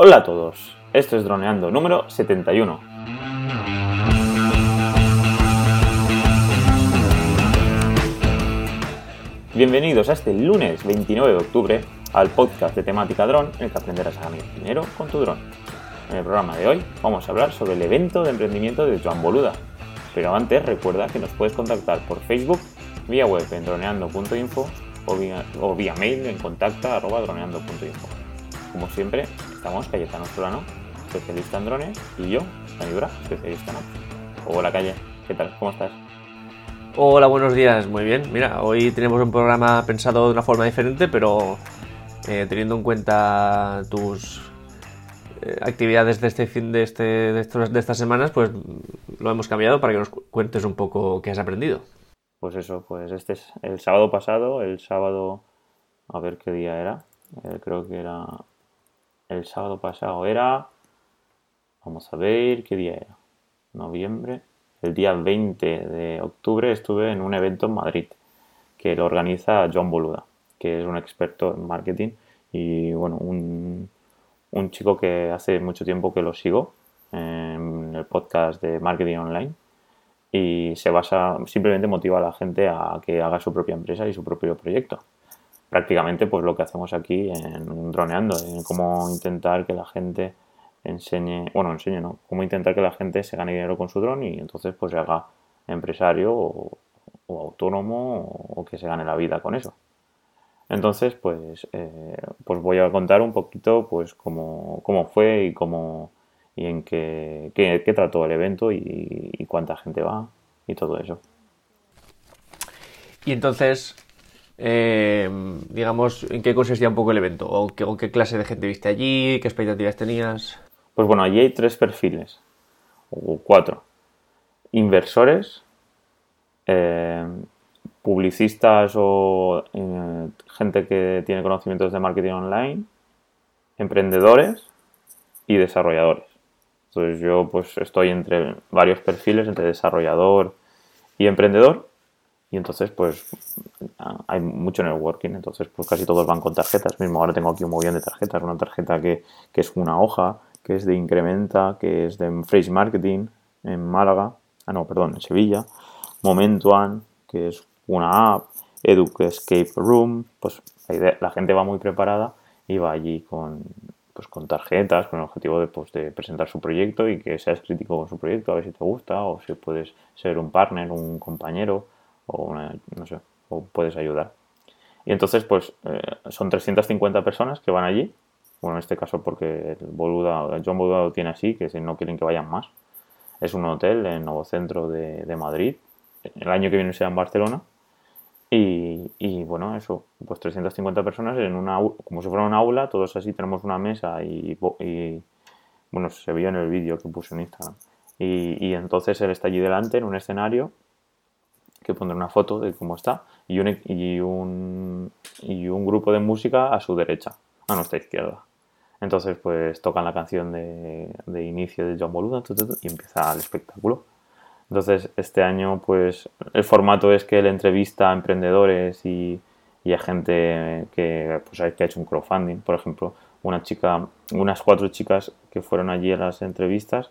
Hola a todos, esto es Droneando número 71. Bienvenidos a este lunes 29 de octubre al podcast de temática dron en el que aprenderás a ganar dinero con tu dron. En el programa de hoy vamos a hablar sobre el evento de emprendimiento de Joan Boluda. Pero antes recuerda que nos puedes contactar por Facebook, vía web en droneando.info o vía, o vía mail en contacta.droneando.info. Como siempre, estamos Cayetano Solano, especialista en drones, y yo, Dani especialista en. Hola Calle, ¿qué tal? ¿Cómo estás? Hola, buenos días, muy bien. Mira, hoy tenemos un programa pensado de una forma diferente, pero eh, teniendo en cuenta tus eh, actividades de este fin de, este, de, estos- de estas semanas, pues lo hemos cambiado para que nos cu- cuentes un poco qué has aprendido. Pues eso, pues este es el sábado pasado, el sábado, a ver qué día era, Eh, creo que era el sábado pasado, era, vamos a ver qué día era, noviembre, el día 20 de octubre estuve en un evento en Madrid que lo organiza John Boluda, que es un experto en marketing y bueno, un, un chico que hace mucho tiempo que lo sigo en el podcast de Marketing Online y se basa, simplemente motiva a la gente a que haga su propia empresa y su propio proyecto. Prácticamente pues lo que hacemos aquí en Droneando, en cómo intentar que la gente enseñe, bueno, enseñe no, cómo intentar que la gente se gane dinero con su dron y entonces pues se haga empresario o, autónomo o, que se gane la vida con eso. Entonces, pues, eh, pues voy a contar un poquito pues cómo, cómo fue y cómo y en qué, qué- trató el evento y cuánta gente va y todo eso. Y entonces, eh, digamos, ¿en qué consistía un poco el evento? ¿O qué, qué clase de gente viste allí? ¿Qué expectativas tenías? Pues bueno, allí hay tres perfiles, o cuatro. Inversores, eh, publicistas o eh, gente que tiene conocimientos de marketing online, emprendedores y desarrolladores. Entonces yo pues estoy entre varios perfiles, entre desarrollador y emprendedor. Y entonces pues hay mucho networking, entonces pues casi todos van con tarjetas. Mismo ahora tengo aquí un montón de tarjetas, una tarjeta que, que es una hoja, que es de Incrementa, que es de Phrase Marketing en Málaga, ah no, perdón, en Sevilla, Momentuan, que es una app, Educ Escape Room, pues la gente va muy preparada y va allí con, pues, con tarjetas, con el objetivo de, pues, de presentar su proyecto y que seas crítico con su proyecto, a ver si te gusta o si puedes ser un partner, un compañero o una, no sé, o puedes ayudar. Y entonces, pues, eh, son 350 personas que van allí. Bueno, en este caso porque el Boluda, el John Boluda lo tiene así, que si no quieren que vayan más. Es un hotel en Nuevo Centro de, de Madrid. El año que viene será en Barcelona. Y, y, bueno, eso, pues 350 personas en una, como si fuera una aula, todos así tenemos una mesa y, y, bueno, se vio en el vídeo que puse en Instagram. Y, y entonces él está allí delante en un escenario que pondré una foto de cómo está y un, y un, y un grupo de música a su derecha, a nuestra izquierda. Entonces, pues tocan la canción de, de inicio de John Boluda y empieza el espectáculo. Entonces, este año, pues el formato es que él entrevista a emprendedores y, y a gente que, pues, que ha hecho un crowdfunding. Por ejemplo, una chica, unas cuatro chicas que fueron allí a las entrevistas,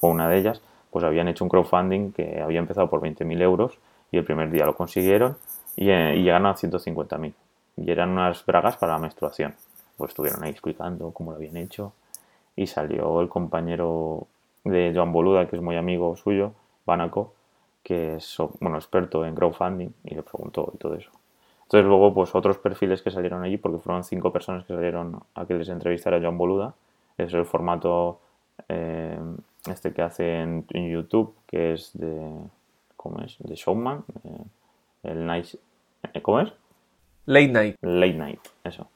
fue una de ellas, pues habían hecho un crowdfunding que había empezado por 20.000 euros y el primer día lo consiguieron y, eh, y llegaron a 150.000. Y eran unas bragas para la menstruación. Pues estuvieron ahí explicando cómo lo habían hecho y salió el compañero de Joan Boluda, que es muy amigo suyo, Banaco, que es bueno, experto en crowdfunding y le preguntó y todo eso. Entonces luego pues otros perfiles que salieron allí, porque fueron cinco personas que salieron a que les entrevistara Joan Boluda, es el formato eh, este que hace en, en YouTube, que es de, ¿cómo es? De Showman, eh, el Nice, eh, ¿cómo es? Late Night. Late Night, eso.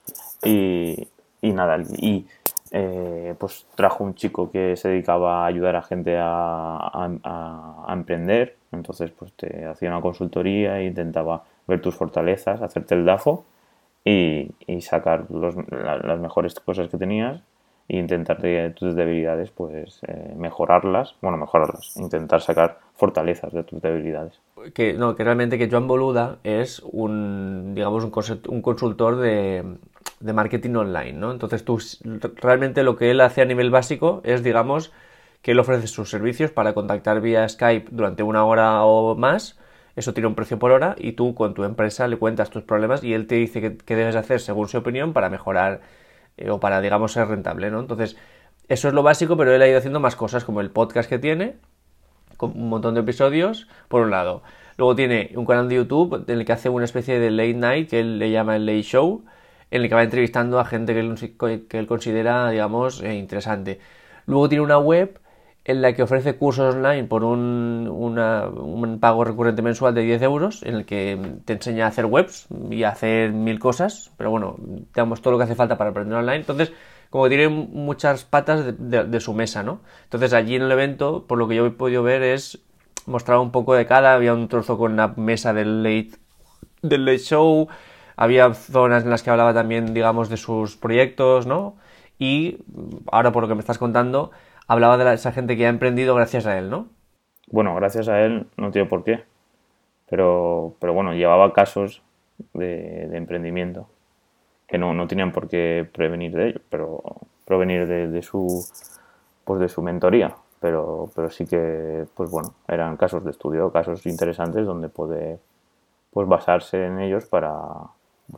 Y, y nada, y eh, pues trajo un chico que se dedicaba a ayudar a gente a, a- a- a emprender, entonces pues te hacía una consultoría e intentaba ver tus fortalezas, hacerte el DAFO y, y sacar los- la- las mejores cosas que tenías intentar tus debilidades pues eh, mejorarlas, bueno, mejorarlas, intentar sacar fortalezas de tus debilidades. que no, que realmente que Joan Boluda es un, digamos, un, un consultor de, de marketing online, ¿no? Entonces tú realmente lo que él hace a nivel básico es, digamos, que él ofrece sus servicios para contactar vía Skype durante una hora o más. Eso tiene un precio por hora y tú con tu empresa le cuentas tus problemas y él te dice qué, debes hacer según su opinión para mejorar eh, o para, digamos, ser rentable, ¿no? Entonces, eso es lo básico, pero él ha ido haciendo más cosas como el podcast que tiene, con un montón de episodios, por un lado. Luego tiene un canal de YouTube en el que hace una especie de late night que él le llama el late show, en el que va entrevistando a gente que él, considera, digamos, eh, interesante. Luego tiene una web en la que ofrece cursos online por un, un, pago recurrente mensual de 10 euros, en el que te enseña a hacer webs y a hacer mil cosas, pero bueno, digamos todo lo que hace falta para aprender online. Entonces, como tiene muchas patas de, su mesa, ¿no? Entonces allí en el evento, por lo que yo he podido ver, es mostrar un poco de cada, había un trozo con la mesa del late, del late show, había zonas en las que hablaba también, digamos, de sus proyectos, ¿no? Y ahora por lo que me estás contando, hablaba de esa gente que ha emprendido gracias a él, ¿no? Bueno, gracias a él no tiene por qué. Pero, pero bueno, llevaba casos de, emprendimiento que no, no, tenían por qué prevenir de ello, pero provenir de, su pues de su mentoría. Pero, pero sí que, pues bueno, eran casos de estudio, casos interesantes donde puede pues basarse en ellos para,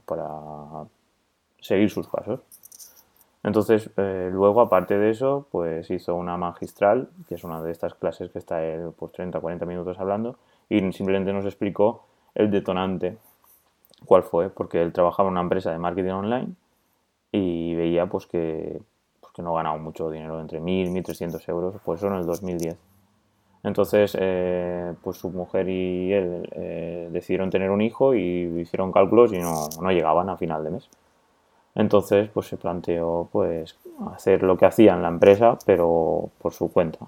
para seguir sus pasos. Entonces, eh, luego, aparte de eso, pues hizo una magistral, que es una de estas clases que está él pues 30 40 minutos hablando, y simplemente nos explicó el detonante, cuál fue, porque él trabajaba en una empresa de marketing online y veía pues que, pues, que no ganaba mucho dinero, entre 1.000 1.300 euros, pues eso en el 2010. Entonces, eh, pues su mujer y él eh, decidieron tener un hijo y hicieron cálculos y no, no llegaban a final de mes. Entonces, pues se planteó pues hacer lo que hacía en la empresa, pero por su cuenta.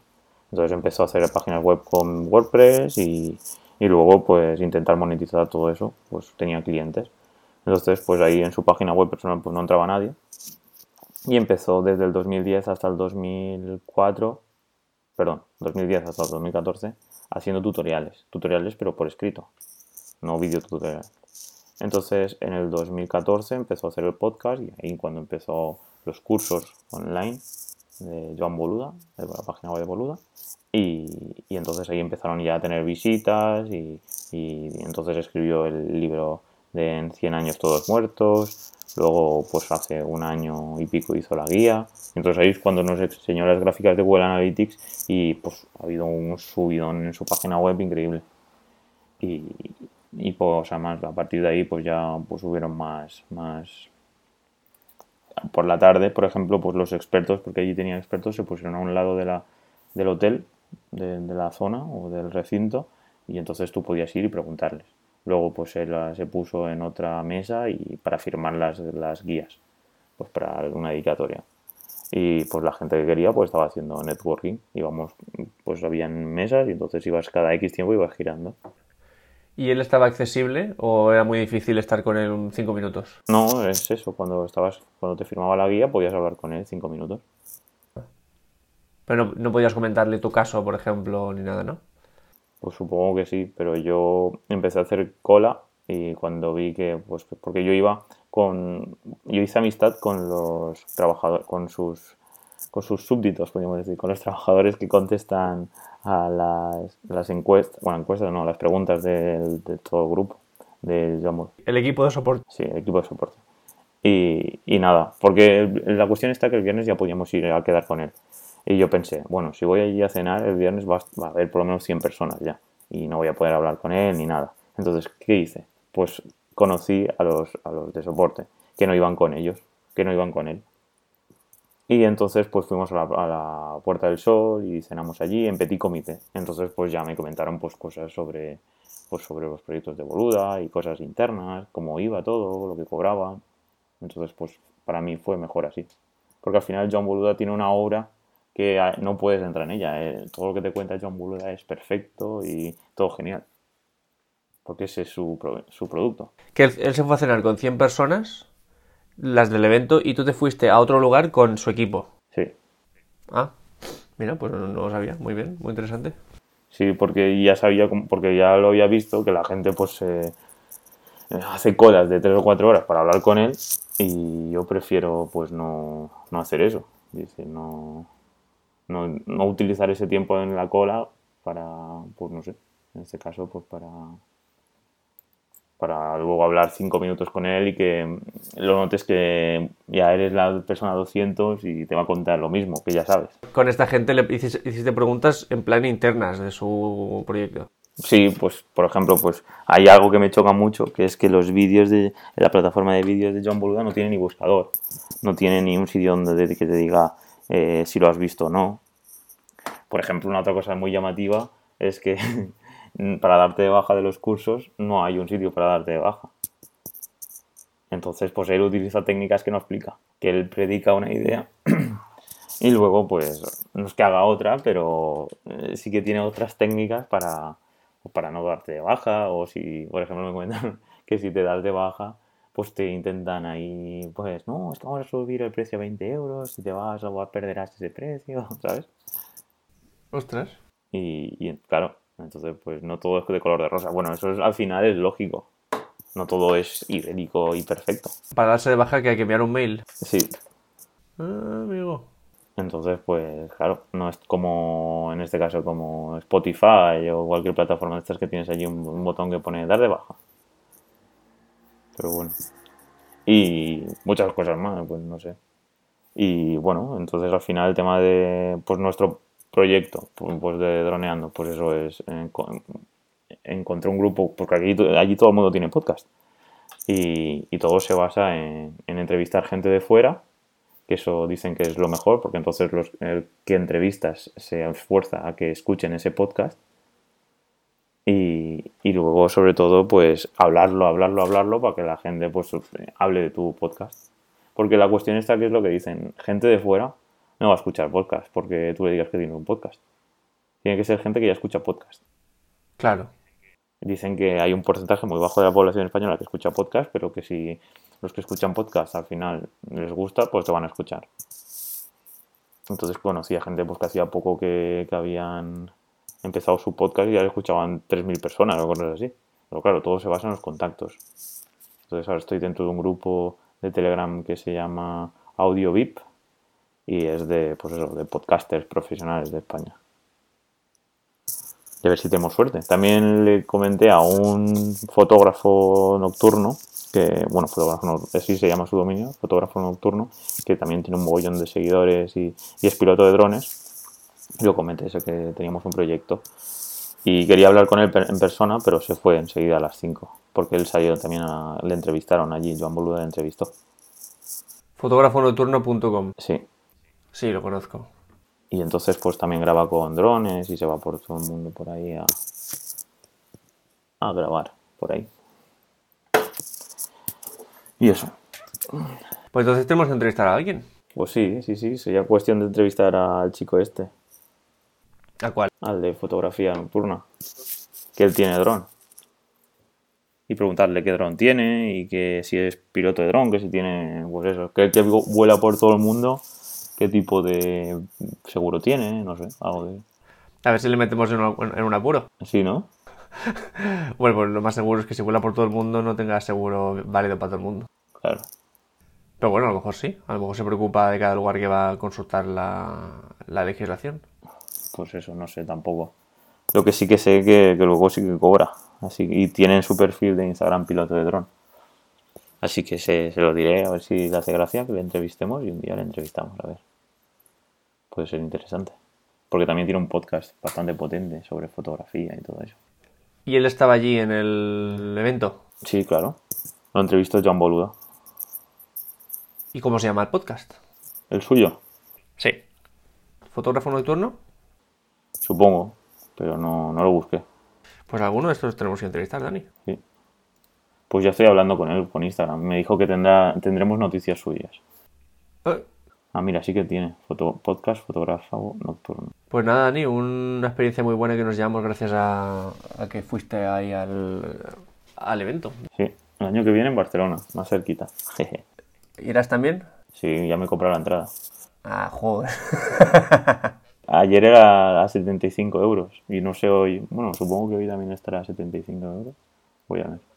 Entonces empezó a hacer páginas web con WordPress y, luego pues intentar monetizar todo eso, pues tenía clientes. Entonces, pues ahí en su página web personal pues no entraba nadie. Y empezó desde el 2010 hasta el 2004, perdón, 2010 hasta el 2014, haciendo tutoriales. Tutoriales pero por escrito, no video tutoriales. Entonces, en el 2014 empezó a hacer el podcast y ahí cuando empezó los cursos online de Joan Boluda, de la página web de Boluda. Y, entonces ahí empezaron ya a tener visitas y, entonces escribió el libro de En 100 años todos muertos. Luego, pues hace un año y pico hizo la guía. Entonces ahí es cuando nos enseñó las gráficas de Google Analytics y pues ha habido un subidón en su página web increíble. Y, y pues además a partir de ahí pues ya pues hubieron más más. Por la tarde por ejemplo pues los expertos porque allí tenían expertos se pusieron a un lado de la del hotel de, la zona o del recinto y entonces tú podías ir y preguntarles. Luego pues él se puso en otra mesa y para firmar las, las guías pues para una dedicatoria. Y pues la gente que quería pues estaba haciendo networking. Íbamos pues habían mesas y entonces ibas cada X tiempo ibas girando ¿Y él estaba accesible o era muy difícil estar con él cinco minutos? No, es eso. Cuando estabas, cuando te firmaba la guía podías hablar con él cinco minutos. Pero no, podías comentarle tu caso, por ejemplo, ni nada, ¿no? Pues supongo que sí, pero yo empecé a hacer cola y cuando vi que, pues, porque yo iba con, yo hice amistad con los trabajadores, con sus, con sus súbditos, podríamos decir, con los trabajadores que contestan a las, las encuestas, bueno, encuestas no, las preguntas de, todo el grupo, de El equipo de soporte. Sí, el equipo de soporte. Y, y, nada, porque la cuestión está que el viernes ya podíamos ir a quedar con él. Y yo pensé, bueno, si voy allí a cenar, el viernes va, a haber por lo menos 100 personas ya. Y no voy a poder hablar con él ni nada. Entonces, ¿qué hice? Pues conocí a los, a los de soporte, que no iban con ellos, que no iban con él. Y entonces pues fuimos a la, Puerta del Sol y cenamos allí en Petit Comité. Entonces pues ya me comentaron pues cosas sobre, pues, sobre los proyectos de Boluda y cosas internas, cómo iba todo, lo que cobraba. Entonces pues para mí fue mejor así. Porque al final John Boluda tiene una obra que ah, no puedes entrar en ella. Eh. Todo lo que te cuenta John Boluda es perfecto y todo genial. Porque ese es su, su producto. ¿Que él, se fue a cenar con 100 personas? Las del evento y tú te fuiste a otro lugar con su equipo. Sí. Ah, mira, pues no, lo sabía. Muy bien, muy interesante. Sí, porque ya sabía, porque ya lo había visto, que la gente pues hace colas de 3 o 4 horas para hablar con él y yo prefiero pues no, no hacer eso. Dice, no, no, no utilizar ese tiempo en la cola para, pues no sé, en este caso, pues para para luego hablar cinco minutos con él y que lo notes que ya eres la persona 200 y te va a contar lo mismo, que ya sabes. Con esta gente le hiciste, preguntas en plan internas de su proyecto. Sí, pues por ejemplo, pues hay algo que me choca mucho, que es que los vídeos de la plataforma de vídeos de John Boluda no tienen ni buscador, no tiene ni un sitio donde que te diga eh, si lo has visto o no. Por ejemplo, una otra cosa muy llamativa es que para darte de baja de los cursos no hay un sitio para darte de baja. Entonces, pues él utiliza técnicas que no explica, que él predica una idea y luego, pues, no es que haga otra, pero eh, sí que tiene otras técnicas para, para no darte de baja o si, por ejemplo, me comentan que si te das de baja, pues te intentan ahí, pues, no, es que vamos a subir el precio a 20 euros, si te vas o perderás ese precio, ¿sabes? Ostras. Y, y claro, entonces, pues no todo es de color de rosa. Bueno, eso al final es lógico. No todo es idéntico y perfecto. Para darse de baja que hay que enviar un mail. Sí. Ah, amigo. Entonces, pues claro, no es como en este caso como Spotify o cualquier plataforma de estas que tienes allí un, botón que pone dar de baja. Pero bueno. Y muchas cosas más, pues no sé. Y bueno, entonces al final el tema de pues nuestro proyecto pues de droneando, pues eso es, encontré un grupo, porque aquí, allí todo el mundo tiene podcast. Y, todo se basa en, entrevistar gente de fuera, que eso dicen que es lo mejor, porque entonces los el que entrevistas se esfuerza a que escuchen ese podcast. Y, y, luego, sobre todo, pues hablarlo, hablarlo, hablarlo para que la gente pues hable de tu podcast. Porque la cuestión está que es lo que dicen, gente de fuera no va a escuchar podcast porque tú le digas que tiene un podcast. Tiene que ser gente que ya escucha podcast. Claro. Dicen que hay un porcentaje muy bajo de la población española que escucha podcast, pero que si los que escuchan podcast al final les gusta, pues te van a escuchar. Entonces conocía gente pues, que hacía poco que, habían empezado su podcast y ya le escuchaban 3.000 personas o cosas así. Pero claro, todo se basa en los contactos. Entonces ahora estoy dentro de un grupo de Telegram que se llama Audio VIP, y es de, pues eso, de podcasters profesionales de España. Y a ver si tenemos suerte. También le comenté a un fotógrafo nocturno, que, bueno, fotógrafo, así se llama su dominio, fotógrafo nocturno, que también tiene un mogollón de seguidores y, es piloto de drones. Y lo comenté, ese que teníamos un proyecto. Y quería hablar con él en persona, pero se fue enseguida a las 5, porque él salió también, a, le entrevistaron allí, Joan Boluda le entrevistó. Fotógrafonocturno.com. Sí, Sí, lo conozco. Y entonces pues también graba con drones y se va por todo el mundo por ahí a, a grabar por ahí. Y eso. Pues entonces tenemos que entrevistar a alguien. Pues sí, sí, sí. Sería cuestión de entrevistar al chico este. ¿A cuál? Al de fotografía nocturna. Que él tiene dron. Y preguntarle qué dron tiene y que si es piloto de dron, que si tiene, pues eso, que él que vuela por todo el mundo qué tipo de seguro tiene, no sé, algo de... A ver si le metemos en, un apuro. Sí, ¿no? bueno, pues lo más seguro es que si vuela por todo el mundo no tenga seguro válido para todo el mundo. Claro. Pero bueno, a lo mejor sí. A lo mejor se preocupa de cada lugar que va a consultar la, legislación. Pues eso, no sé tampoco. Lo que sí que sé que, que luego sí que cobra. Así, y tiene en su perfil de Instagram piloto de dron. Así que se, lo diré a ver si le hace gracia que le entrevistemos y un día le entrevistamos, a ver. Puede ser interesante. Porque también tiene un podcast bastante potente sobre fotografía y todo eso. ¿Y él estaba allí en el evento? Sí, claro. Lo entrevistó John Boluda. ¿Y cómo se llama el podcast? ¿El suyo? Sí. ¿Fotógrafo nocturno? Supongo, pero no, no lo busqué. Pues alguno de estos tenemos que entrevistar, Dani. Sí. Pues ya estoy hablando con él con Instagram. Me dijo que tendrá, tendremos noticias suyas. Eh. Ah, mira, sí que tiene. Foto, podcast fotógrafo nocturno. Pues nada, Dani, una experiencia muy buena que nos llevamos gracias a, que fuiste ahí al, al evento. Sí, el año que viene en Barcelona, más cerquita. ¿Irás también? Sí, ya me compré la entrada. Ah, joder. Ayer era a 75 euros y no sé hoy, bueno, supongo que hoy también estará a 75 euros. Voy a ver.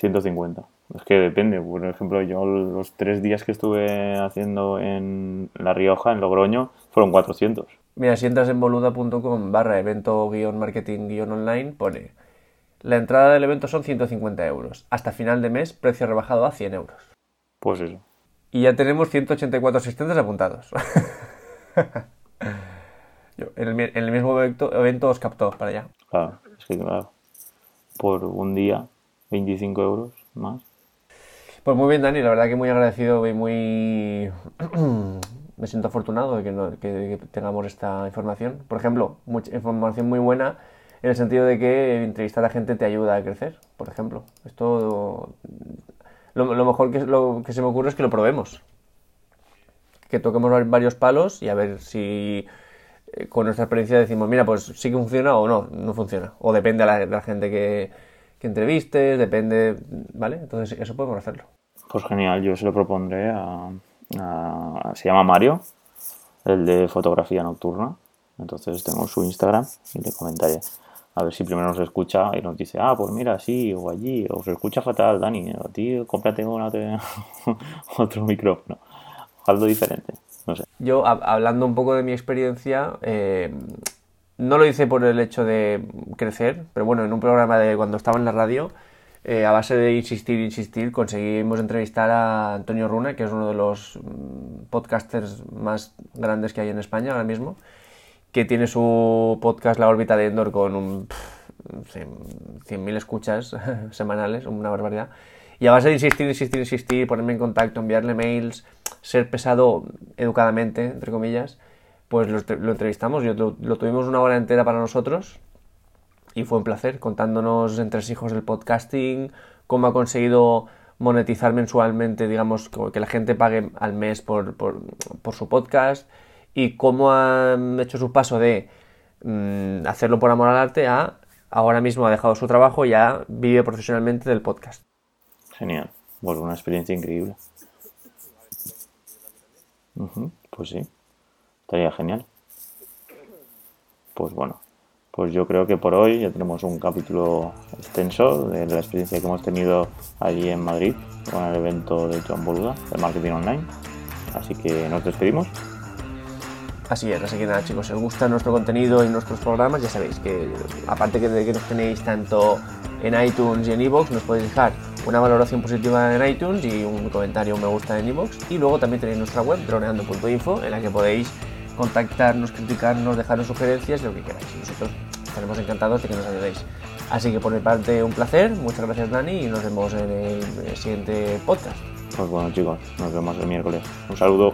150. Es que depende. Por ejemplo, yo los tres días que estuve haciendo en La Rioja, en Logroño, fueron 400. Mira, si entras en boluda.com barra evento guion marketing guion online, pone la entrada del evento son 150 euros. Hasta final de mes, precio rebajado a 100 euros. Pues eso. Y ya tenemos 184 asistentes apuntados. Yo, en, el, en, el, mismo evento, evento os captó para allá. Claro, es que claro. Por un día, 25 euros más. Pues muy bien, Dani, la verdad que muy agradecido y muy... me siento afortunado de que, no, que, tengamos esta información. Por ejemplo, mucha información muy buena en el sentido de que entrevistar a gente te ayuda a crecer, por ejemplo. Esto... Lo, mejor que, se me ocurre es que lo probemos. Que toquemos varios palos y a ver si eh, con nuestra experiencia decimos, mira, pues sí que funciona o no, no funciona. O depende de la gente que, que entrevistes, depende, ¿vale? Entonces eso podemos hacerlo. Pues genial, yo se lo propondré a, a, se llama Mario, el de fotografía nocturna. Entonces tengo su Instagram y le comentaré. A ver si primero nos escucha y nos dice, ah, pues mira, sí, o allí, o se escucha fatal, Dani, a ti cómprate una, otro micrófono, algo diferente, no sé. Yo, hablando un poco de mi experiencia, eh, no lo hice por el hecho de crecer, pero bueno, en un programa de cuando estaba en la radio, eh, a base de insistir, insistir, conseguimos entrevistar a Antonio Runa, que es uno de los mm, podcasters más grandes que hay en España ahora mismo que tiene su podcast La órbita de Endor con un 100.000 escuchas semanales, una barbaridad. Y a base de insistir, insistir, insistir, ponerme en contacto, enviarle mails, ser pesado educadamente, entre comillas, pues lo, entrevistamos. Yo, lo, tuvimos una hora entera para nosotros y fue un placer contándonos entre hijos del podcasting, cómo ha conseguido monetizar mensualmente, digamos, que la gente pague al mes por, su podcast y cómo han hecho su paso de mm, hacerlo por amor al arte a ahora mismo ha dejado su trabajo y ya vive profesionalmente del podcast. Genial, bueno, una experiencia increíble. pues sí, estaría genial. Pues bueno, pues yo creo que por hoy ya tenemos un capítulo extenso de la experiencia que hemos tenido allí en Madrid con el evento de John Boluda de Marketing Online. Así que nos despedimos. Así es, así que nada chicos, si os gusta nuestro contenido y nuestros programas, ya sabéis que aparte de que nos tenéis tanto en iTunes y en iVoox, nos podéis dejar una valoración positiva en iTunes y un comentario, me gusta en iVoox. Y luego también tenéis nuestra web, droneando.info, en la que podéis contactarnos, criticarnos, dejarnos sugerencias, lo que queráis. Nosotros estaremos encantados de que nos ayudéis. Así que por mi parte un placer, muchas gracias Dani y nos vemos en el siguiente podcast. Pues bueno chicos, nos vemos el miércoles. Un saludo.